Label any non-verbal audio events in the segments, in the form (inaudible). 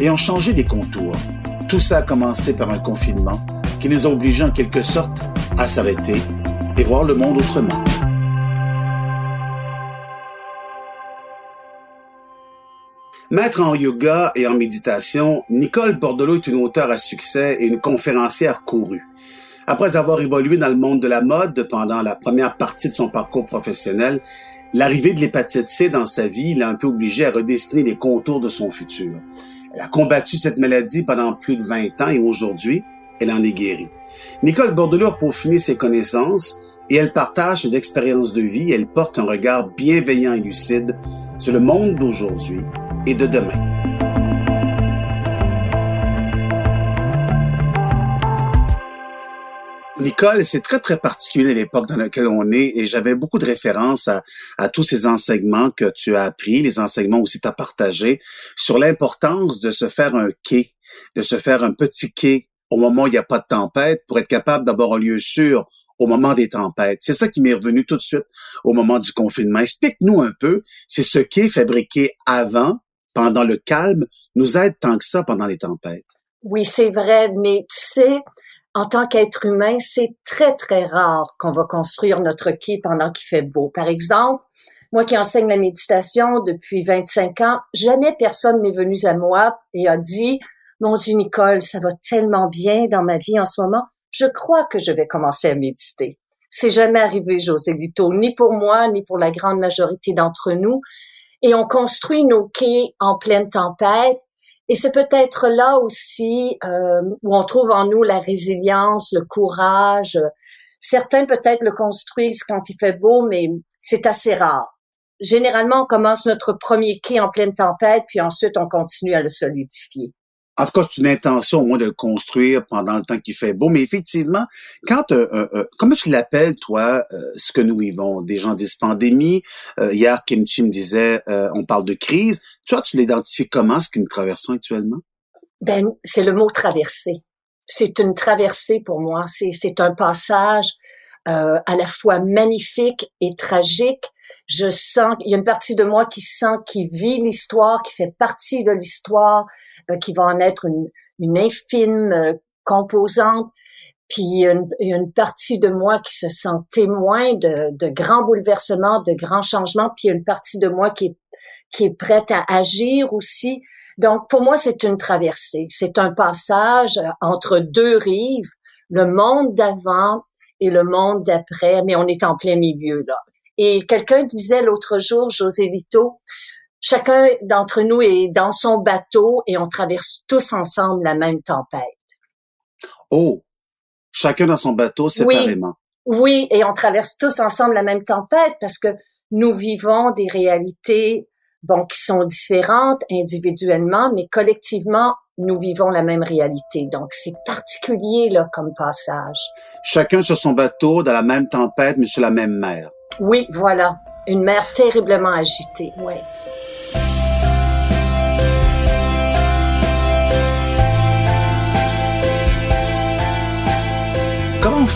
et en changer les contours. Tout ça a commencé par un confinement qui nous a obligés en quelque sorte à s'arrêter et voir le monde autrement. Maître en yoga et en méditation, Nicole Bordelot est une auteure à succès et une conférencière courue. Après avoir évolué dans le monde de la mode pendant la première partie de son parcours professionnel, l'arrivée de l'hépatite C dans sa vie l'a un peu obligée à redessiner les contours de son futur. Elle a combattu cette maladie pendant plus de 20 ans et aujourd'hui, elle en est guérie. Nicole Bordelot a peaufiné ses connaissances et elle partage ses expériences de vie. Elle porte un regard bienveillant et lucide sur le monde d'aujourd'hui et de demain. Nicole, c'est très, très particulier l'époque dans laquelle on est et j'avais beaucoup de références à, tous ces enseignements que tu as appris, les enseignements aussi que tu as partagés sur l'importance de se faire un quai, de se faire un petit quai au moment où il n'y a pas de tempête pour être capable d'avoir un lieu sûr au moment des tempêtes. C'est ça qui m'est revenu tout de suite au moment du confinement. Explique-nous un peu si ce quai fabriqué avant pendant le calme nous aide tant que ça pendant les tempêtes. Oui, c'est vrai, mais tu sais, en tant qu'être humain, c'est très, très rare qu'on va construire notre quai pendant qu'il fait beau. Par exemple, moi qui enseigne la méditation depuis 25 ans, jamais personne n'est venu à moi et a dit, mon Dieu, Nicole, ça va tellement bien dans ma vie en ce moment. Je crois que je vais commencer à méditer. C'est jamais arrivé, José Lito, ni pour moi, ni pour la grande majorité d'entre nous et on construit nos quais en pleine tempête. Et c'est peut-être là aussi euh, où on trouve en nous la résilience, le courage. Certains peut-être le construisent quand il fait beau, mais c'est assez rare. Généralement, on commence notre premier quai en pleine tempête, puis ensuite on continue à le solidifier. En tout cas, c'est une intention au moins de le construire pendant le temps qu'il fait beau. Mais effectivement, quand euh, euh, euh comment tu l'appelles toi euh, ce que nous vivons? Des gens disent pandémie. hier, Kim Chi me disait, on parle de crise. Toi, tu l'identifies comment ce que nous traversons actuellement? Ben, c'est le mot traversée. C'est une traversée pour moi. C'est c'est un passage à la fois magnifique et tragique. Je sens, il y a une partie de moi qui sent, qui vit l'histoire, qui fait partie de l'histoire, euh, qui va en être une, une infime euh, composante. Puis il y, a une, partie de moi qui se sent témoin de, de grands bouleversements, de grands changements. Puis il y a une partie de moi qui est, qui est prête à agir aussi. Donc pour moi, c'est une traversée. C'est un passage entre deux rives, le monde d'avant et le monde d'après, mais on est en plein milieu là. Et quelqu'un disait l'autre jour, José Vito, Chacun d'entre nous est dans son bateau et on traverse tous ensemble la même tempête. Oh, chacun dans son bateau séparément. Oui, oui, et on traverse tous ensemble la même tempête parce que nous vivons des réalités bon qui sont différentes individuellement, mais collectivement nous vivons la même réalité. Donc c'est particulier là comme passage. Chacun sur son bateau dans la même tempête, mais sur la même mer. Oui, voilà, une mer terriblement agitée. Oui.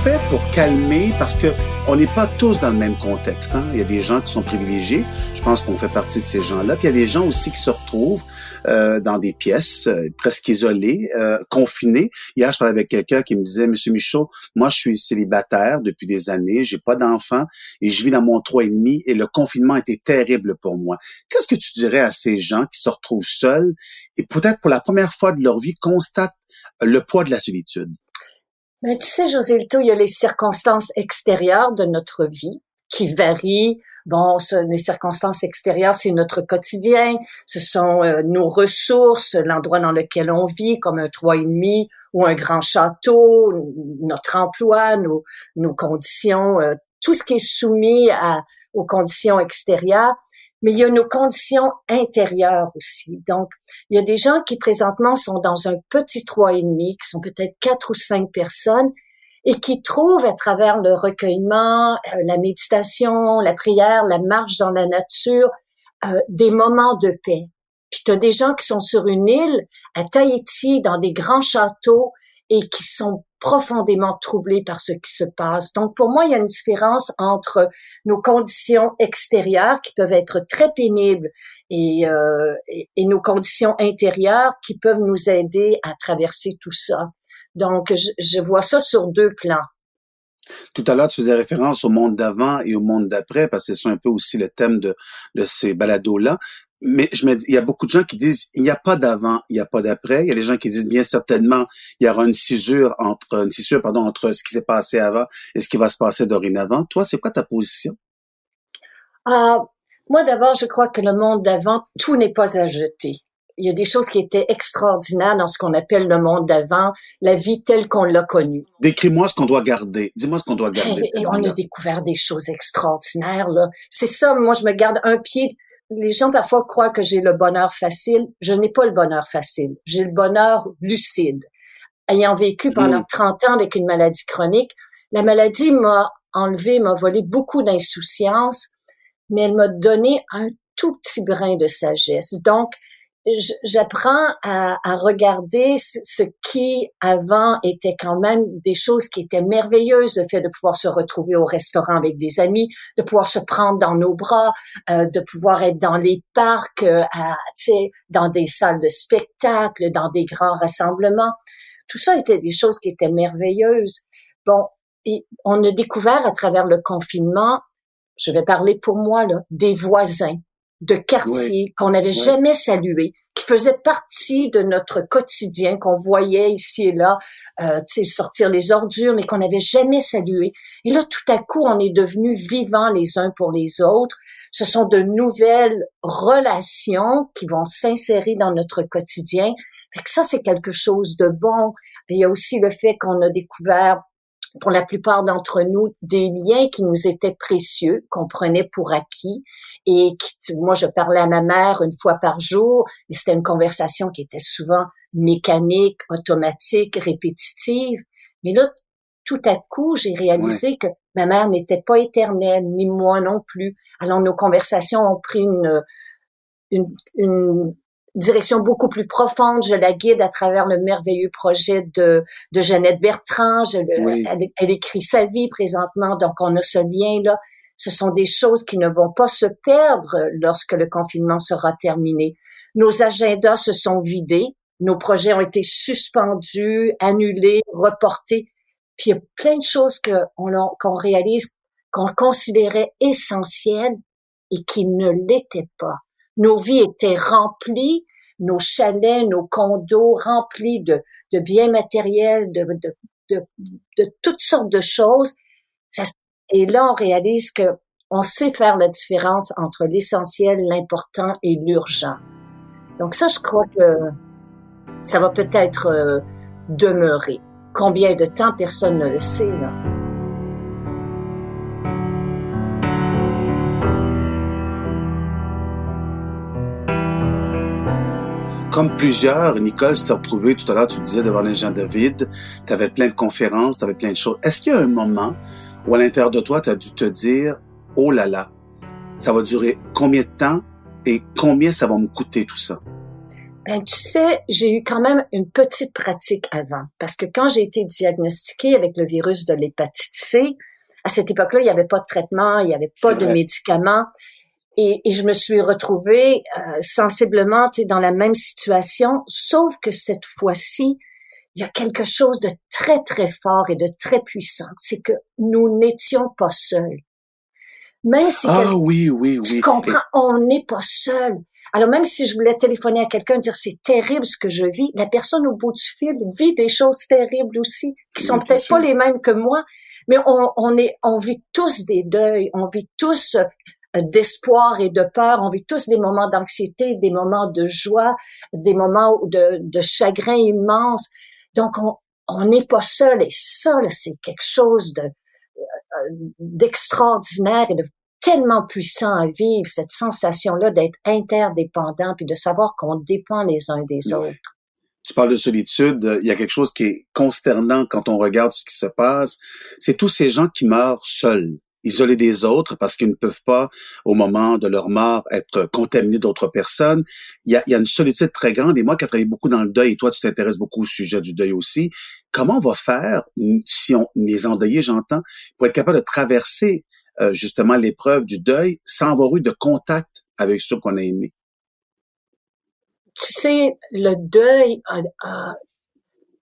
Fait pour calmer parce que on n'est pas tous dans le même contexte. Hein? Il y a des gens qui sont privilégiés. Je pense qu'on fait partie de ces gens-là. Puis il y a des gens aussi qui se retrouvent euh, dans des pièces euh, presque isolées, euh, confinés. Hier, je parlais avec quelqu'un qui me disait, Monsieur Michaud, moi je suis célibataire depuis des années, j'ai pas d'enfants et je vis dans mon trois et demi et le confinement était terrible pour moi. Qu'est-ce que tu dirais à ces gens qui se retrouvent seuls et peut-être pour la première fois de leur vie constatent le poids de la solitude? Mais tu sais, José Lito, il y a les circonstances extérieures de notre vie qui varient. Bon, ce, les circonstances extérieures, c'est notre quotidien, ce sont euh, nos ressources, l'endroit dans lequel on vit, comme un toit et demi ou un grand château, notre emploi, nos, conditions, euh, tout ce qui est soumis aux conditions extérieures. Mais il y a nos conditions intérieures aussi. Donc, il y a des gens qui présentement sont dans un petit trois et demi, qui sont peut-être quatre ou cinq personnes, et qui trouvent à travers le recueillement, euh, la méditation, la prière, la marche dans la nature, euh, des moments de paix. Puis tu as des gens qui sont sur une île à Tahiti, dans des grands châteaux, et qui sont profondément troublés par ce qui se passe. Donc pour moi, il y a une différence entre nos conditions extérieures qui peuvent être très pénibles et, euh, et, nos conditions intérieures qui peuvent nous aider à traverser tout ça. Donc je, je vois ça sur deux plans. Tout à l'heure, tu faisais référence au monde d'avant et au monde d'après, parce que c'est un peu aussi le thème de, de ces balados-là mais je me dis, il y a beaucoup de gens qui disent il n'y a pas d'avant, il n'y a pas d'après. Il y a des gens qui disent bien certainement il y aura une césure entre une césure pardon entre ce qui s'est passé avant et ce qui va se passer dorénavant. Toi, c'est quoi ta position? Ah, moi d'abord, je crois que le monde d'avant, tout n'est pas à jeter. Il y a des choses qui étaient extraordinaires dans ce qu'on appelle le monde d'avant, la vie telle qu'on l'a connue. Décris-moi ce qu'on doit garder. Dis-moi ce qu'on doit garder. Et, et on a découvert des choses extraordinaires là. C'est ça. Moi, je me garde un pied les gens parfois croient que j'ai le bonheur facile. Je n'ai pas le bonheur facile. J'ai le bonheur lucide. Ayant vécu pendant 30 ans avec une maladie chronique, la maladie m'a enlevé, m'a volé beaucoup d'insouciance, mais elle m'a donné un tout petit brin de sagesse. Donc, j'apprends à, à, regarder ce qui avant était quand même des choses qui étaient merveilleuses, le fait de pouvoir se retrouver au restaurant avec des amis, de pouvoir se prendre dans nos bras, euh, de pouvoir être dans les parcs, euh, à, dans des salles de spectacle, dans des grands rassemblements. Tout ça était des choses qui étaient merveilleuses. Bon, on a découvert à travers le confinement, je vais parler pour moi là, des voisins de quartier qu'on n'avait jamais salué, qui faisait partie de notre quotidien, qu'on voyait ici et là, euh, sortir les ordures, mais qu'on n'avait jamais salué. Et là, tout à coup, on est devenus vivants les uns pour les autres. Ce sont de nouvelles relations qui vont s'insérer dans notre quotidien. Fait que ça, c'est quelque chose de bon. il y a aussi le fait qu'on a découvert pour la plupart d'entre nous des liens qui nous étaient précieux, qu'on prenait pour acquis et qui, moi je parlais à ma mère une fois par jour, mais c'était une conversation qui était souvent mécanique, automatique, répétitive. Mais là, tout à coup, j'ai réalisé que ma mère n'était pas éternelle, ni moi non plus. Alors nos conversations ont pris une, une, une direction beaucoup plus profonde. Je la guide à travers le merveilleux projet de, de Jeannette Bertrand. Je, elle, écrit sa vie présentement, donc on a ce lien-là. Ce sont des choses qui ne vont pas se perdre lorsque le confinement sera terminé. Nos agendas se sont vidés, nos projets ont été suspendus, annulés, reportés. Puis il y a plein de choses qu'on réalise, qu'on considérait essentielles et qui ne l'étaient pas. Nos vies étaient remplies, nos chalets, nos condos remplis de, de biens matériels, de, de, de, toutes sortes de choses. et là, on réalise que on sait faire la différence entre l'essentiel, l'important et l'urgent. Donc ça, je crois que ça va peut-être euh, demeurer. Combien de temps, personne ne le sait. Là. Comme plusieurs, Nicole s'est retrouvée tout à l'heure, tu disais devant les gens de vide, tu avais plein de conférences, tu avais plein de choses. Est-ce qu'il y a un moment où à l'intérieur de toi, tu as dû te dire, oh là là, ça va durer combien de temps et combien ça va me coûter tout ça? Ben, tu sais, j'ai eu quand même une petite pratique avant, parce que quand j'ai été diagnostiquée avec le virus de l'hépatite C, à cette époque-là, il n'y avait pas de traitement, il n'y avait pas de médicaments. Et, et, je me suis retrouvée euh, sensiblement dans la même situation, sauf que cette fois-ci, il y a quelque chose de très, très fort et de très puissant. C'est que nous n'étions pas seuls. Même si ah oui, oui, oui. Tu comprends, on n'est pas seul. Alors même si je voulais téléphoner à quelqu'un dire c'est terrible ce que je vis, la personne au bout du fil vit des choses terribles aussi, qui sont peut-être pas les mêmes que moi, mais on, on est, on vit tous des deuils, on vit tous d'espoir et de peur. On vit tous des moments d'anxiété, des moments de joie, des moments de, de chagrin immense. Donc, on n'est pas seul. Et ça, c'est quelque chose de euh, d'extraordinaire et de tellement puissant à vivre, cette sensation-là d'être interdépendant, puis de savoir qu'on dépend les uns des autres. Tu parles de solitude, il y a quelque chose qui est consternant quand on regarde ce qui se passe, c'est tous ces gens qui meurent seuls isolés des autres parce qu'ils ne peuvent pas, au moment de leur mort, être contaminés d'autres personnes. Il y, a, il y a une solitude très grande. Et moi qui ai travaillé beaucoup dans le deuil, et toi, tu t'intéresses beaucoup au sujet du deuil aussi, comment on va faire, si on les endeuillés, j'entends, pour être capable de traverser euh, justement l'épreuve du deuil sans avoir eu de contact avec ceux qu'on a aimés? Tu sais, le deuil,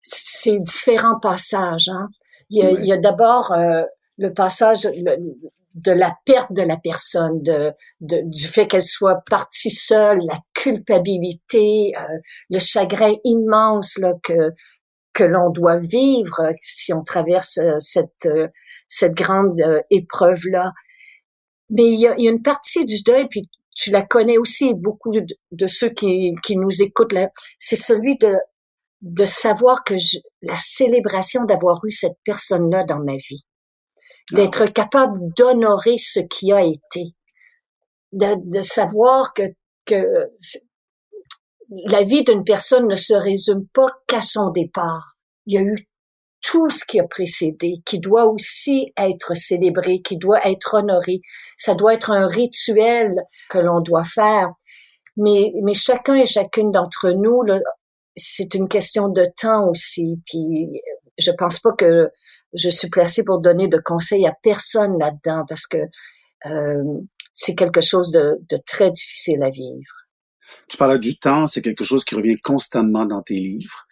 c'est différents passages. Hein? Il y a, a d'abord euh, le passage de la perte de la personne, de, du fait qu'elle soit partie seule, la culpabilité, euh, le chagrin immense là, que que l'on doit vivre si on traverse euh, cette euh, cette grande épreuve là. Mais il y a, une partie du deuil, puis tu la connais aussi, beaucoup de, ceux qui, qui nous écoutent là, c'est celui de de savoir que je, la célébration d'avoir eu cette personne là dans ma vie d'être capable d'honorer ce qui a été, de, de savoir que, que la vie d'une personne ne se résume pas qu'à son départ. Il y a eu tout ce qui a précédé, qui doit aussi être célébré, qui doit être honoré. Ça doit être un rituel que l'on doit faire. Mais, mais chacun et chacune d'entre nous, c'est une question de temps aussi. Puis je pense pas que je suis placée pour donner de conseils à personne là-dedans parce que euh, c'est quelque chose de, de, très difficile à vivre. Tu parlais du temps, c'est quelque chose qui revient constamment dans tes livres.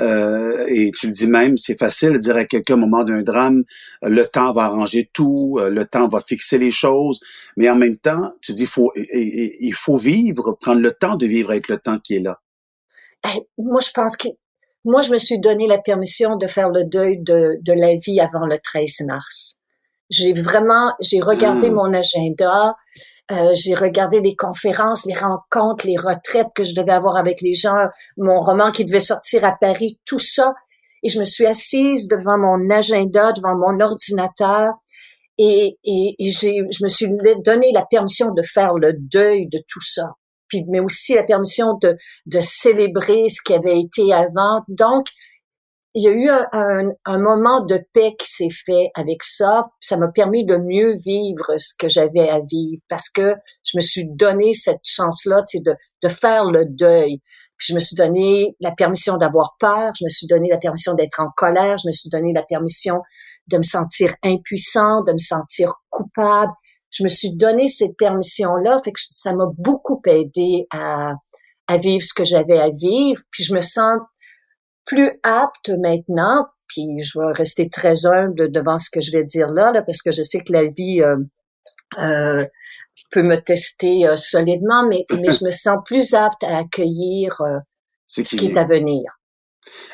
Euh, et tu le dis même, c'est facile de dire à quelqu'un au moment d'un drame, le temps va arranger tout, euh, le temps va fixer les choses. Mais en même temps, tu dis, faut, il faut vivre, prendre le temps de vivre avec le temps qui est là. Eh, moi, je pense que moi, je me suis donné la permission de faire le deuil de, de la vie avant le 13 mars. J'ai vraiment, j'ai regardé ah. mon agenda, euh, j'ai regardé les conférences, les rencontres, les retraites que je devais avoir avec les gens, mon roman qui devait sortir à Paris, tout ça. Et je me suis assise devant mon agenda, devant mon ordinateur, et, et, et je me suis donné la permission de faire le deuil de tout ça puis mais aussi la permission de, de célébrer ce qui avait été avant. Donc, il y a eu un, un, moment de paix qui s'est fait avec ça. Ça m'a permis de mieux vivre ce que j'avais à vivre parce que je me suis donné cette chance-là, de, de faire le deuil. Puis je me suis donné la permission d'avoir peur, je me suis donné la permission d'être en colère, je me suis donné la permission de me sentir impuissant, de me sentir coupable, je me suis donné cette permission-là, fait que ça m'a beaucoup aidé à, à vivre ce que j'avais à vivre, puis je me sens plus apte maintenant, puis je vais rester très humble devant ce que je vais dire là, là parce que je sais que la vie euh, euh, peut me tester euh, solidement, mais, mais je me sens plus apte à accueillir euh, ce qui est à venir.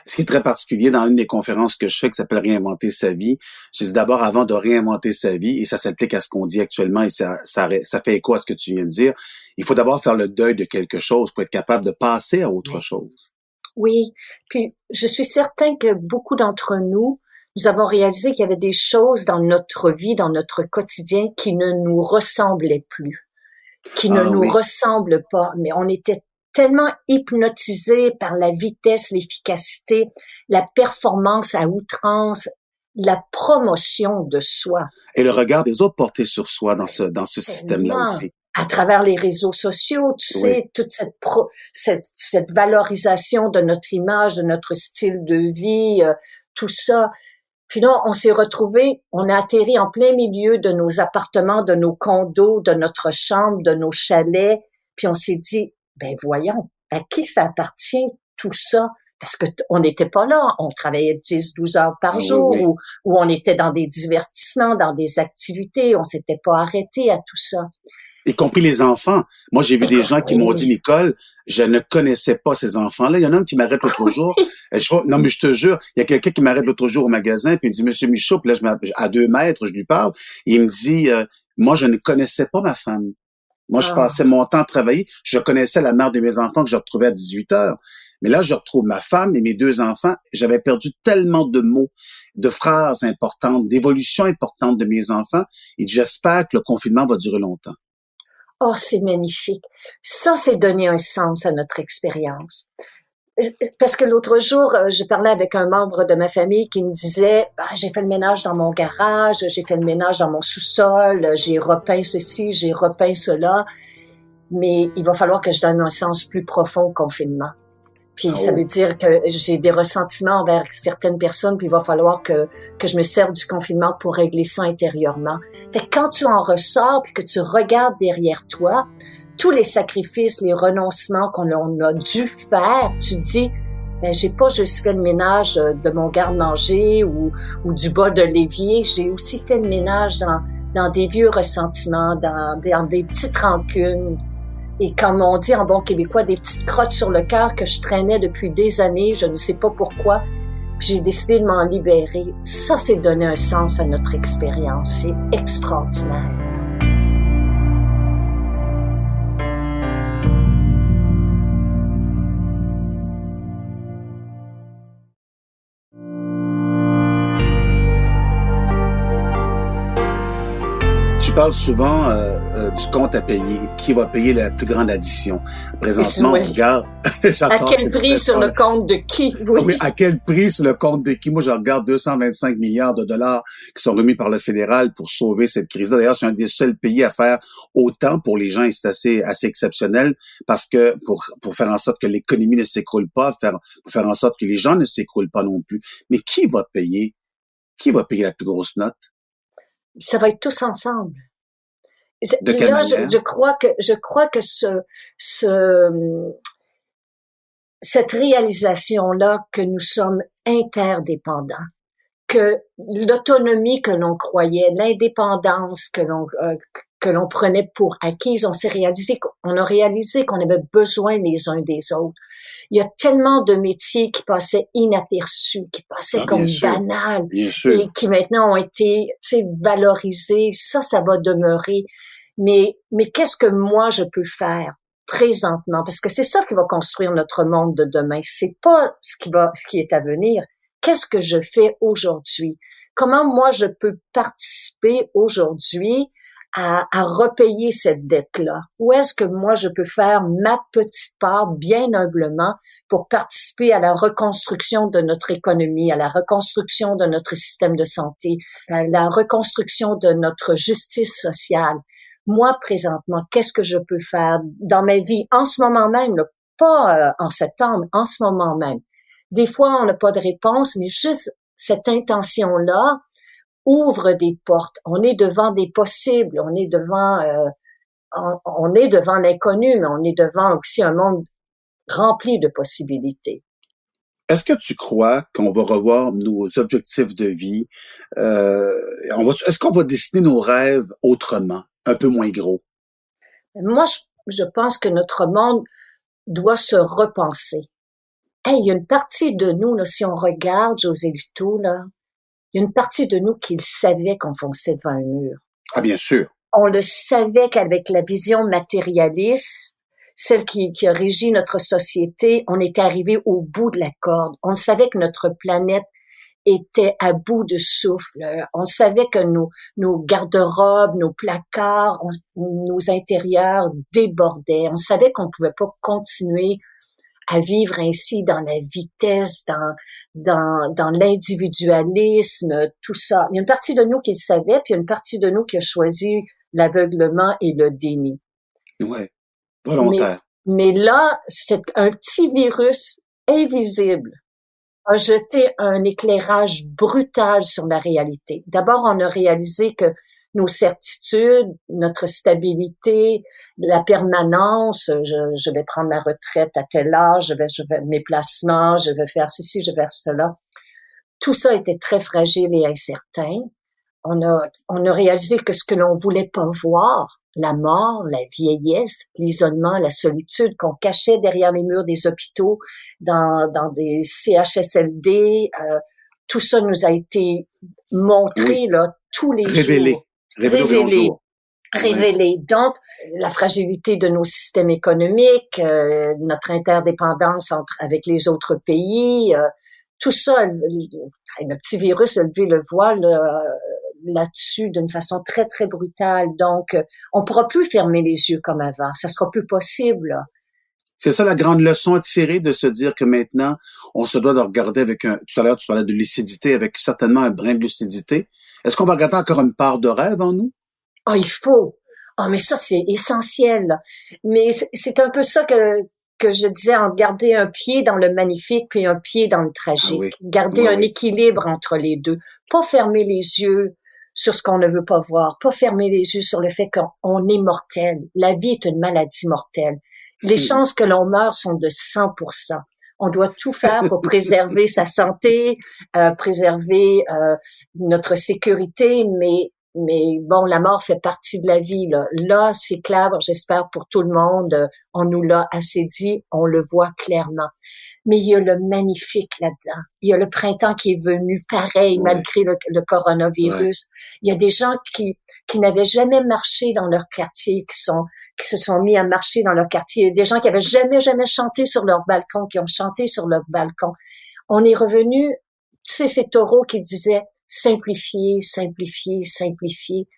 Ce qui est très particulier dans une des conférences que je fais qui s'appelle Réinventer sa vie, je dis d'abord avant de réinventer sa vie, et ça s'applique à ce qu'on dit actuellement et ça, ça, ça fait écho à ce que tu viens de dire, il faut d'abord faire le deuil de quelque chose pour être capable de passer à autre chose. Oui, puis je suis certain que beaucoup d'entre nous, nous avons réalisé qu'il y avait des choses dans notre vie, dans notre quotidien qui ne nous ressemblaient plus, qui ne ah nous ressemblent pas, mais on était tellement hypnotisé par la vitesse, l'efficacité, la performance à outrance, la promotion de soi. Et le regard des autres porté sur soi dans ce, dans ce système-là aussi. À travers les réseaux sociaux, tu sais, toute cette, pro, cette, cette, valorisation de notre image, de notre style de vie, euh, tout ça. Puis là, on s'est retrouvé, on a atterri en plein milieu de nos appartements, de nos condos, de notre chambre, de nos chalets. Puis on s'est dit, ben voyons, à qui ça appartient tout ça? Parce que on n'était pas là, on travaillait 10, 12 heures par ah jour, Ou, on était dans des divertissements, dans des activités, on s'était pas arrêté à tout ça. Y compris les enfants. Moi, j'ai vu des gens qui m'ont dit, Nicole, je ne connaissais pas ces enfants-là. Il y en a un qui m'arrête l'autre jour. non, mais je te jure, il y a quelqu'un qui m'arrête l'autre jour au magasin, puis il me dit, Monsieur Michaud, puis là, je à deux mètres, je lui parle, et il me dit, euh, moi, je ne connaissais pas ma femme. Moi, je Ah. passais mon temps à travailler. Je connaissais la mère de mes enfants que je retrouvais à 18 heures. Mais là, je retrouve ma femme et mes deux enfants. J'avais perdu tellement de mots, de phrases importantes, d'évolutions importantes de mes enfants. Et j'espère que le confinement va durer longtemps. Oh, c'est magnifique. Ça, c'est donner un sens à notre expérience. Parce que l'autre jour, euh, je parlais avec un membre de ma famille qui me disait, Ah, j'ai fait le ménage dans mon garage, j'ai fait le ménage dans mon sous-sol, j'ai repeint ceci, j'ai repeint cela, mais il va falloir que je donne un sens plus profond au confinement. Puis ça Oh. veut dire que j'ai des ressentiments envers certaines personnes, puis il va falloir que, que je me serve du confinement pour régler ça intérieurement. Fait que quand tu en ressors, puis que tu regardes derrière toi, tous les sacrifices, les renoncements qu'on a, dû faire, tu dis, ben, j'ai pas juste fait le ménage euh, de mon garde-manger ou, du bas de l'évier, j'ai aussi fait le ménage dans, des vieux ressentiments, dans, dans des petites rancunes. Et comme on dit en bon québécois, des petites crottes sur le cœur que je traînais depuis des années, je ne sais pas pourquoi, puis j'ai décidé de m'en libérer. Ça, c'est donner un sens à notre expérience. C'est extraordinaire. Tu parles souvent euh, euh, du compte à payer. Qui va payer la plus grande addition? Présentement, Oui. on regarde... (laughs) À quel prix sur le compte de qui? Oui. Oui, à quel prix sur le compte de qui? Moi, je regarde 225 milliards de dollars qui sont remis par le fédéral pour sauver cette crise-là. D'ailleurs, c'est un des seuls pays à faire autant pour les gens et c'est assez, assez exceptionnel parce que pour, pour faire en sorte que l'économie ne s'écroule pas, faire, pour faire en sorte que les gens ne s'écroulent pas non plus. Mais qui va payer? Qui va payer la plus grosse note? Ça va être tous ensemble. De quelle Là, je, je crois que je crois que ce, ce cette réalisation là que nous sommes interdépendants, que l'autonomie que l'on croyait, l'indépendance que l'on euh, que l'on prenait pour acquise, on s'est réalisé qu'on a réalisé qu'on avait besoin les uns des autres. Il y a tellement de métiers qui passaient inaperçus, qui passaient Ah, comme sûr. banals et qui maintenant ont été tu sais, valorisés. Ça, ça va demeurer. Mais, mais qu'est-ce que moi je peux faire présentement? Parce que c'est ça qui va construire notre monde de demain. C'est pas ce qui va, ce qui est à venir. Qu'est-ce que je fais aujourd'hui? Comment moi je peux participer aujourd'hui à, à repayer cette dette-là? Où est-ce que moi je peux faire ma petite part bien humblement pour participer à la reconstruction de notre économie, à la reconstruction de notre système de santé, à la reconstruction de notre justice sociale? Moi, présentement, qu'est-ce que je peux faire dans ma vie en ce moment même, pas euh, en septembre, en ce moment même? Des fois, on n'a pas de réponse, mais juste cette intention-là ouvre des portes. On est devant des possibles, on est devant, euh, on, on est devant l'inconnu, mais on est devant aussi un monde rempli de possibilités. Est-ce que tu crois qu'on va revoir nos objectifs de vie? Euh, on va, est-ce qu'on va dessiner nos rêves autrement, un peu moins gros? Moi, je, je pense que notre monde doit se repenser. Hey, il y a une partie de nous, là, si on regarde José Luto, là, il y a une partie de nous qui savait qu'on fonçait devant un mur. Ah, bien sûr. On le savait qu'avec la vision matérialiste, celle qui, qui a régi notre société, on était arrivé au bout de la corde. On savait que notre planète était à bout de souffle. On savait que nos, nos garde-robes, nos placards, on- nos intérieurs débordaient. On savait qu'on ne pouvait pas continuer à vivre ainsi dans la vitesse, dans, dans, dans l'individualisme, tout ça. Il y a une partie de nous qui le savait, puis il y a une partie de nous qui a choisi l'aveuglement et le déni. Ouais. Volontaire. Mais là, c'est un petit virus invisible a jeté un éclairage brutal sur la réalité. D'abord, on a réalisé que nos certitudes, notre stabilité, la permanence, je, je vais prendre ma retraite à tel âge, je vais, je vais mes placements, je vais faire ceci, je vais faire cela. Tout ça était très fragile et incertain. On a, on a réalisé que ce que l'on voulait pas voir, la mort, la vieillesse, l'isolement, la solitude qu'on cachait derrière les murs des hôpitaux, dans, dans des CHSLD, euh, tout ça nous a été montré Oui. là tous les Révélé. jours. Révélé. révélé. Donc, la fragilité de nos systèmes économiques, euh, notre interdépendance entre, avec les autres pays, euh, tout ça, le, petit virus a levé le voile euh, là-dessus d'une façon très, très brutale. Donc, on pourra plus fermer les yeux comme avant. Ça sera plus possible. C'est ça la grande leçon à tirer de se dire que maintenant, on se doit de regarder avec un, tout à l'heure, tu parlais de lucidité, avec certainement un brin de lucidité. Est-ce qu'on va regarder encore une part de rêve en nous? Ah, il faut. Ah, mais ça, c'est essentiel. Mais c'est un peu ça que, que je disais, en garder un pied dans le magnifique puis un pied dans le tragique. Ah garder un équilibre entre les deux. Pas fermer les yeux sur ce qu'on ne veut pas voir. Pas fermer les yeux sur le fait qu'on est mortel. La vie est une maladie mortelle. Les hmm. chances que l'on meure sont de 100%. On doit tout faire pour préserver sa santé, euh, préserver euh, notre sécurité, mais mais bon, la mort fait partie de la vie. Là, là c'est clair, j'espère pour tout le monde, on nous l'a assez dit, on le voit clairement. Mais il y a le magnifique là-dedans. Il y a le printemps qui est venu pareil, malgré le, coronavirus. Il y a des gens qui, qui n'avaient jamais marché dans leur quartier, qui sont qui se sont mis à marcher dans leur quartier. Des gens qui avaient jamais, jamais chanté sur leur balcon, qui ont chanté sur leur balcon. On est revenu, tu sais, ces taureaux qui disaient, simplifier, simplifier, simplifier.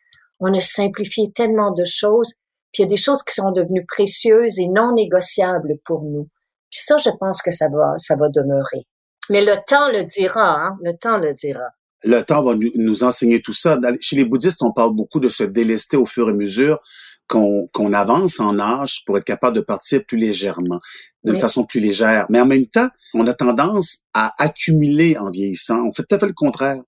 On a simplifié tellement de choses, puis il y a des choses qui sont devenues précieuses et non négociables pour nous. Puis ça, je pense que ça va, ça va demeurer. Mais le temps le dira, hein? Le temps le dira. Le temps va nous, enseigner tout ça. Chez les bouddhistes, on parle beaucoup de se délester au fur et à mesure qu'on avance en âge pour être capable de partir plus légèrement, d'une façon plus légère. Mais en même temps, on a tendance à accumuler en vieillissant. On fait tout à fait le contraire.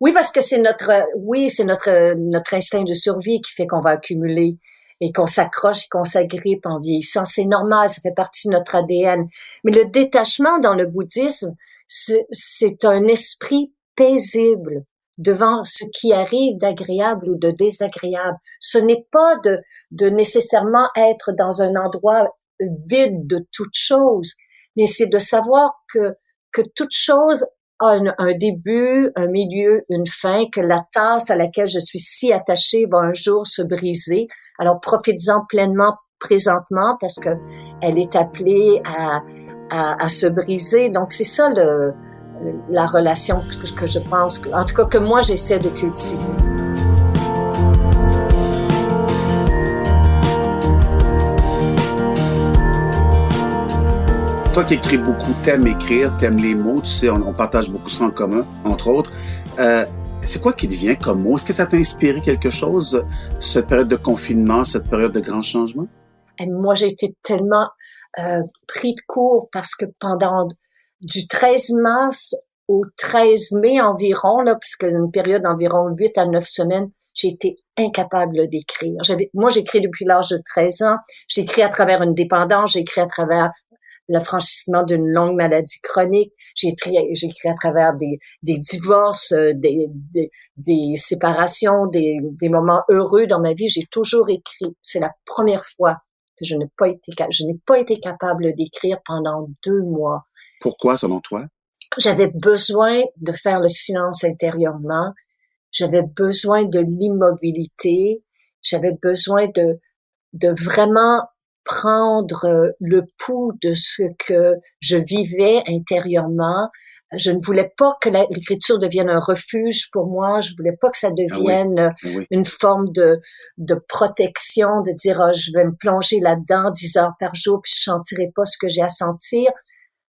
Oui, parce que c'est notre, oui, c'est notre, notre instinct de survie qui fait qu'on va accumuler et qu'on s'accroche et qu'on s'agrippe en vieillissant. C'est normal, ça fait partie de notre ADN. Mais le détachement dans le bouddhisme, c'est un esprit paisible devant ce qui arrive d'agréable ou de désagréable. Ce n'est pas de, de nécessairement être dans un endroit vide de toute chose, mais c'est de savoir que, que toute chose un, début, un milieu, une fin, que la tasse à laquelle je suis si attachée va un jour se briser. Alors profites-en pleinement présentement parce que elle est appelée à, à, se briser. Donc c'est ça le, la relation que, que je pense, en tout cas que moi j'essaie de cultiver. Toi qui écris beaucoup, t'aimes écrire, t'aimes les mots, tu sais, on, partage beaucoup ça en commun, entre autres. Euh, c'est quoi qui te vient comme mot? Est-ce que ça t'a inspiré quelque chose, cette période de confinement, cette période de grands changements? moi, j'ai été tellement euh, pris de court parce que pendant du 13 mars au 13 mai environ, là, puisque une période d'environ 8 à 9 semaines, j'ai été incapable d'écrire. J'avais, moi, j'écris depuis l'âge de 13 ans. J'écris à travers une dépendance, j'écris à travers le franchissement d'une longue maladie chronique. J'ai écrit à travers des, des divorces, euh, des, des, des séparations, des, des moments heureux dans ma vie. J'ai toujours écrit. C'est la première fois que je n'ai pas été, je n'ai pas été capable d'écrire pendant deux mois. Pourquoi, selon toi? J'avais besoin de faire le silence intérieurement. J'avais besoin de l'immobilité. J'avais besoin de, de vraiment prendre le pouls de ce que je vivais intérieurement. Je ne voulais pas que l'écriture devienne un refuge pour moi. Je voulais pas que ça ah devienne ah une forme de, de protection, de dire oh, je vais me plonger là-dedans dix heures par jour puis je sentirai pas ce que j'ai à sentir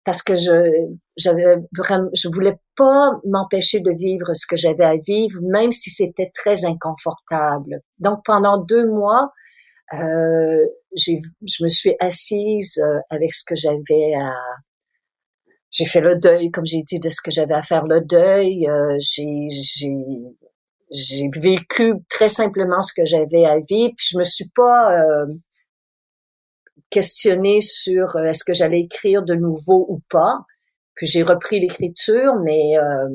parce que je j'avais vraiment je voulais pas m'empêcher de vivre ce que j'avais à vivre même si c'était très inconfortable. Donc pendant deux mois, euh, je me suis assise euh, avec ce que j'avais à. J'ai fait le deuil, comme j'ai dit, de ce que j'avais à faire le deuil. Euh, j'ai, j'ai, vécu très simplement ce que j'avais à vivre. Puis je me suis pas euh, questionnée sur euh, est-ce que j'allais écrire de nouveau ou pas. Puis j'ai repris l'écriture, mais euh,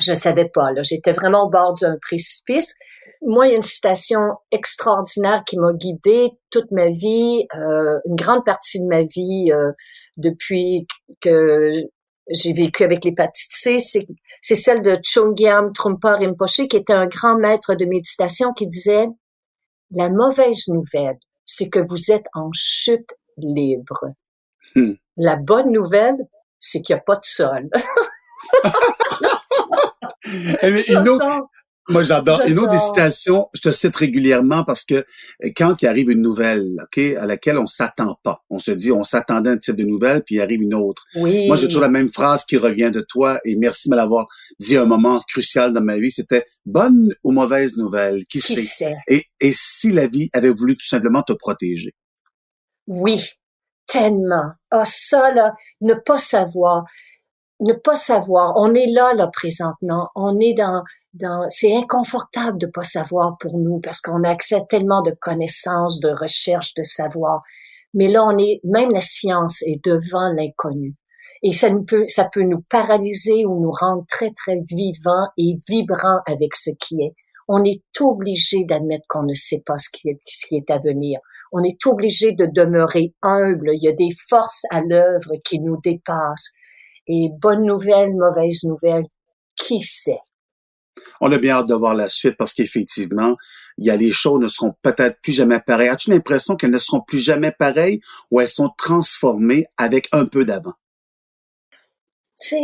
je ne savais pas. Là, j'étais vraiment au bord d'un précipice moi, il y a une citation extraordinaire qui m'a guidée toute ma vie, euh, une grande partie de ma vie euh, depuis que j'ai vécu avec l'hépatite C, c'est celle de Chongyam Trungpa Rinpoche, qui était un grand maître de méditation qui disait La mauvaise nouvelle, c'est que vous êtes en chute libre. Hmm. La bonne nouvelle, c'est qu'il n'y a pas de sol. (laughs) Eh, (laughs) moi, j'adore. Une autre des citations, je te cite régulièrement parce que euh, quand il arrive une nouvelle, OK, à laquelle on s'attend pas, on se dit, on s'attendait à un type de nouvelle, puis il arrive une autre. Oui. Moi, j'ai toujours la même phrase qui revient de toi, et merci de me l'avoir dit à un moment crucial dans ma vie, c'était bonne ou mauvaise nouvelle, qui, sait? Et, et si la vie avait voulu tout simplement te protéger? Oui, tellement. Ah, ça, là, ne pas savoir ne pas savoir. On est là, là, présentement. On est dans, dans, c'est inconfortable de pas savoir pour nous parce qu'on a accès tellement de connaissances, de recherches, de savoir. Mais là, on est, même la science est devant l'inconnu. Et ça nous peut, ça peut nous paralyser ou nous rendre très, très vivants et vibrants avec ce qui est. On est obligé d'admettre qu'on ne sait pas ce qui est, ce qui est à venir. On est obligé de demeurer humble. Il y a des forces à l'œuvre qui nous dépassent. Et bonne nouvelle, mauvaise nouvelle, qui sait? On a bien hâte de voir la suite parce qu'effectivement, il y a les choses ne seront peut-être plus jamais pareilles. As-tu l'impression qu'elles ne seront plus jamais pareilles ou elles sont transformées avec un peu d'avant? Tu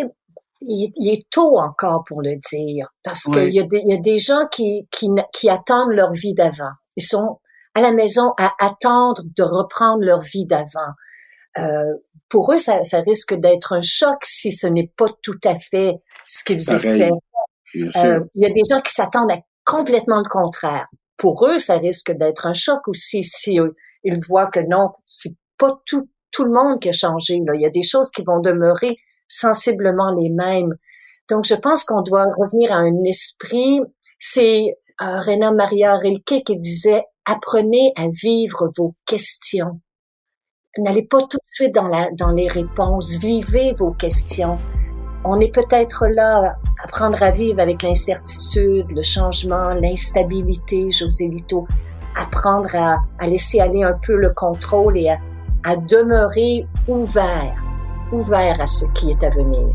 il, est tôt encore pour le dire parce qu'il y, a des, y a des gens qui, qui, qui attendent leur vie d'avant. Ils sont à la maison à attendre de reprendre leur vie d'avant. Euh, pour eux, ça, ça risque d'être un choc si ce n'est pas tout à fait ce qu'ils espèrent. Euh, il y a des gens qui s'attendent à complètement le contraire. Pour eux, ça risque d'être un choc aussi si ils voient que non, c'est pas tout, tout le monde qui a changé. Là. Il y a des choses qui vont demeurer sensiblement les mêmes. Donc, je pense qu'on doit revenir à un esprit. C'est euh, Rena Maria Rilke qui disait apprenez à vivre vos questions. N'allez pas tout de suite dans, la, dans les réponses. Vivez vos questions. On est peut-être là à apprendre à vivre avec l'incertitude, le changement, l'instabilité, José Lito. Apprendre à, à, laisser aller un peu le contrôle et à, à demeurer ouvert, ouvert à ce qui est à venir.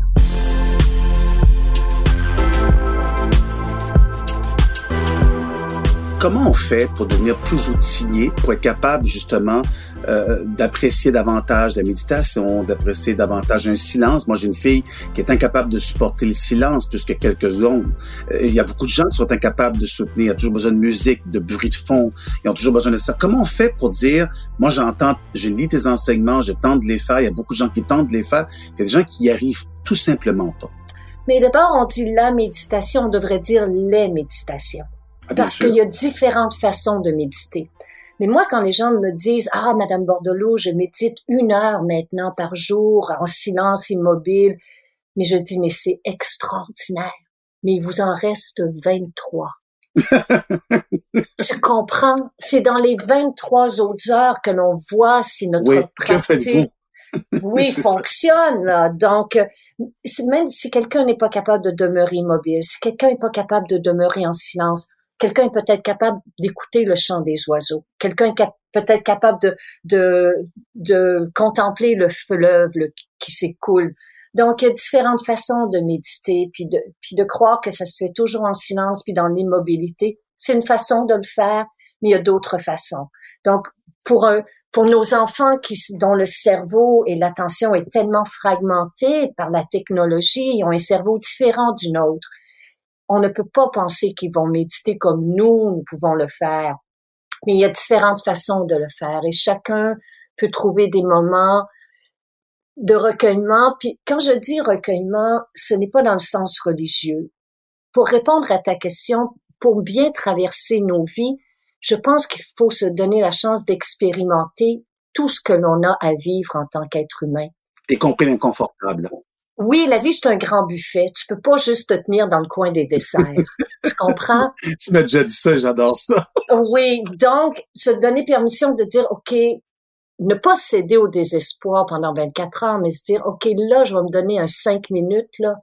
Comment on fait pour devenir plus outillé, pour être capable justement euh, d'apprécier davantage la méditation, d'apprécier davantage un silence? Moi, j'ai une fille qui est incapable de supporter le silence plus que quelques secondes. Euh, il y a beaucoup de gens qui sont incapables de soutenir. Il y a toujours besoin de musique, de bruit de fond. Ils ont toujours besoin de ça. Comment on fait pour dire, moi, j'entends, je lis tes enseignements, je tente de les faire. Il y a beaucoup de gens qui tentent de les faire. Il y a des gens qui y arrivent tout simplement pas. Mais d'abord, on dit la méditation, on devrait dire les méditations. Ah, parce qu'il y a différentes façons de méditer. Mais moi, quand les gens me disent, ah, Madame Bordelot, je médite une heure maintenant par jour en silence immobile, mais je dis, mais c'est extraordinaire. Mais il vous en reste 23. (laughs) tu comprends? C'est dans les 23 autres heures que l'on voit si notre oui, pratique (laughs) oui, (laughs) fonctionne. Là. Donc, même si quelqu'un n'est pas capable de demeurer immobile, si quelqu'un n'est pas capable de demeurer en silence, Quelqu'un est peut-être capable d'écouter le chant des oiseaux. Quelqu'un est peut-être capable de, de, de contempler le fleuve qui s'écoule. Donc, il y a différentes façons de méditer, puis de, puis de croire que ça se fait toujours en silence, puis dans l'immobilité. C'est une façon de le faire, mais il y a d'autres façons. Donc, pour un, pour nos enfants qui, dont le cerveau et l'attention est tellement fragmenté par la technologie, ils ont un cerveau différent du nôtre on ne peut pas penser qu'ils vont méditer comme nous, nous pouvons le faire. Mais il y a différentes façons de le faire et chacun peut trouver des moments de recueillement. Puis quand je dis recueillement, ce n'est pas dans le sens religieux. Pour répondre à ta question, pour bien traverser nos vies, je pense qu'il faut se donner la chance d'expérimenter tout ce que l'on a à vivre en tant qu'être humain. Y compris l'inconfortable. Oui, la vie, c'est un grand buffet. Tu peux pas juste te tenir dans le coin des desserts. tu comprends? (laughs) Tu m'as déjà dit ça, j'adore ça. oui, donc, se donner permission de dire, OK, ne pas céder au désespoir pendant 24 heures, mais se dire, OK, là, je vais me donner un 5 minutes, là,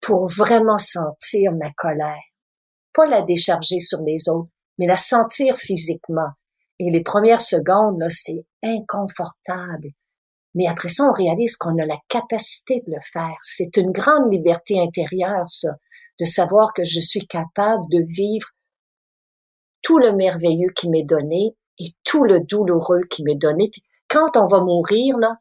pour vraiment sentir ma colère. Pas la décharger sur les autres, mais la sentir physiquement. Et les premières secondes, là, c'est inconfortable. Mais après ça, on réalise qu'on a la capacité de le faire. C'est une grande liberté intérieure, ça, de savoir que je suis capable de vivre tout le merveilleux qui m'est donné et tout le douloureux qui m'est donné. Puis quand on va mourir, là,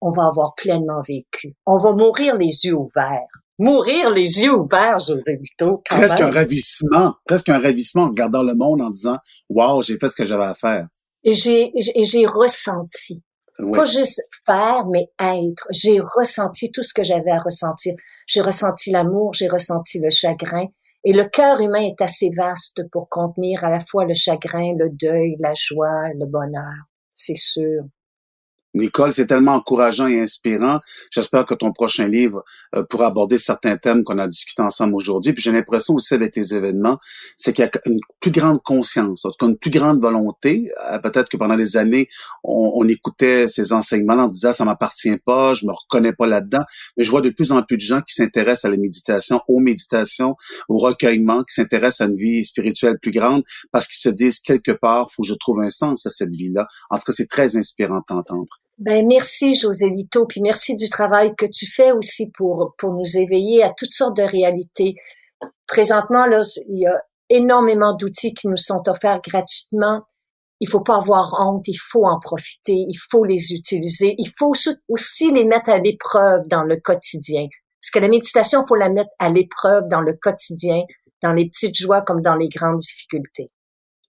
on va avoir pleinement vécu. On va mourir les yeux ouverts. Mourir les yeux ouverts, José Vito. Presque un ravissement, presque un ravissement en regardant le monde en disant, wow, j'ai fait ce que j'avais à faire. Et j'ai, j'ai ressenti. Pas juste faire, mais être. J'ai ressenti tout ce que j'avais à ressentir. J'ai ressenti l'amour, j'ai ressenti le chagrin. Et le cœur humain est assez vaste pour contenir à la fois le chagrin, le deuil, la joie, le bonheur. C'est sûr. Nicole, c'est tellement encourageant et inspirant. J'espère que ton prochain livre euh, pourra aborder certains thèmes qu'on a discutés ensemble aujourd'hui. Puis j'ai l'impression aussi avec tes événements, c'est qu'il y a une plus grande conscience, en tout cas une plus grande volonté. Euh, peut-être que pendant des années, on, écoutait ces enseignements en disant ça m'appartient pas, je me reconnais pas là-dedans. Mais je vois de plus en plus de gens qui s'intéressent à la méditation, aux méditations, au recueillement, qui s'intéressent à une vie spirituelle plus grande parce qu'ils se disent quelque part, faut que je trouve un sens à cette vie-là. En tout cas, c'est très inspirant d'entendre. Ben merci José Lito, puis merci du travail que tu fais aussi pour pour nous éveiller à toutes sortes de réalités. Présentement là, il y a énormément d'outils qui nous sont offerts gratuitement. Il faut pas avoir honte, il faut en profiter, il faut les utiliser, il faut aussi les mettre à l'épreuve dans le quotidien. Parce que la méditation, faut la mettre à l'épreuve dans le quotidien, dans les petites joies comme dans les grandes difficultés.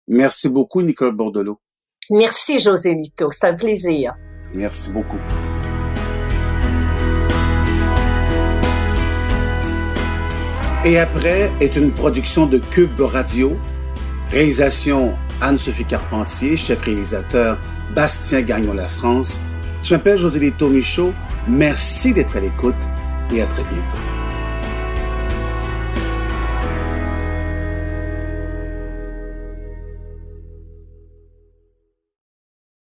Merci beaucoup, Nicole Bordelot. Merci, José Lito. C'est un plaisir. Merci beaucoup. Et après est une production de Cube Radio, réalisation Anne-Sophie Carpentier, chef réalisateur Bastien Gagnon La France. Je m'appelle José Lito Michaud. Merci d'être à l'écoute et à très bientôt.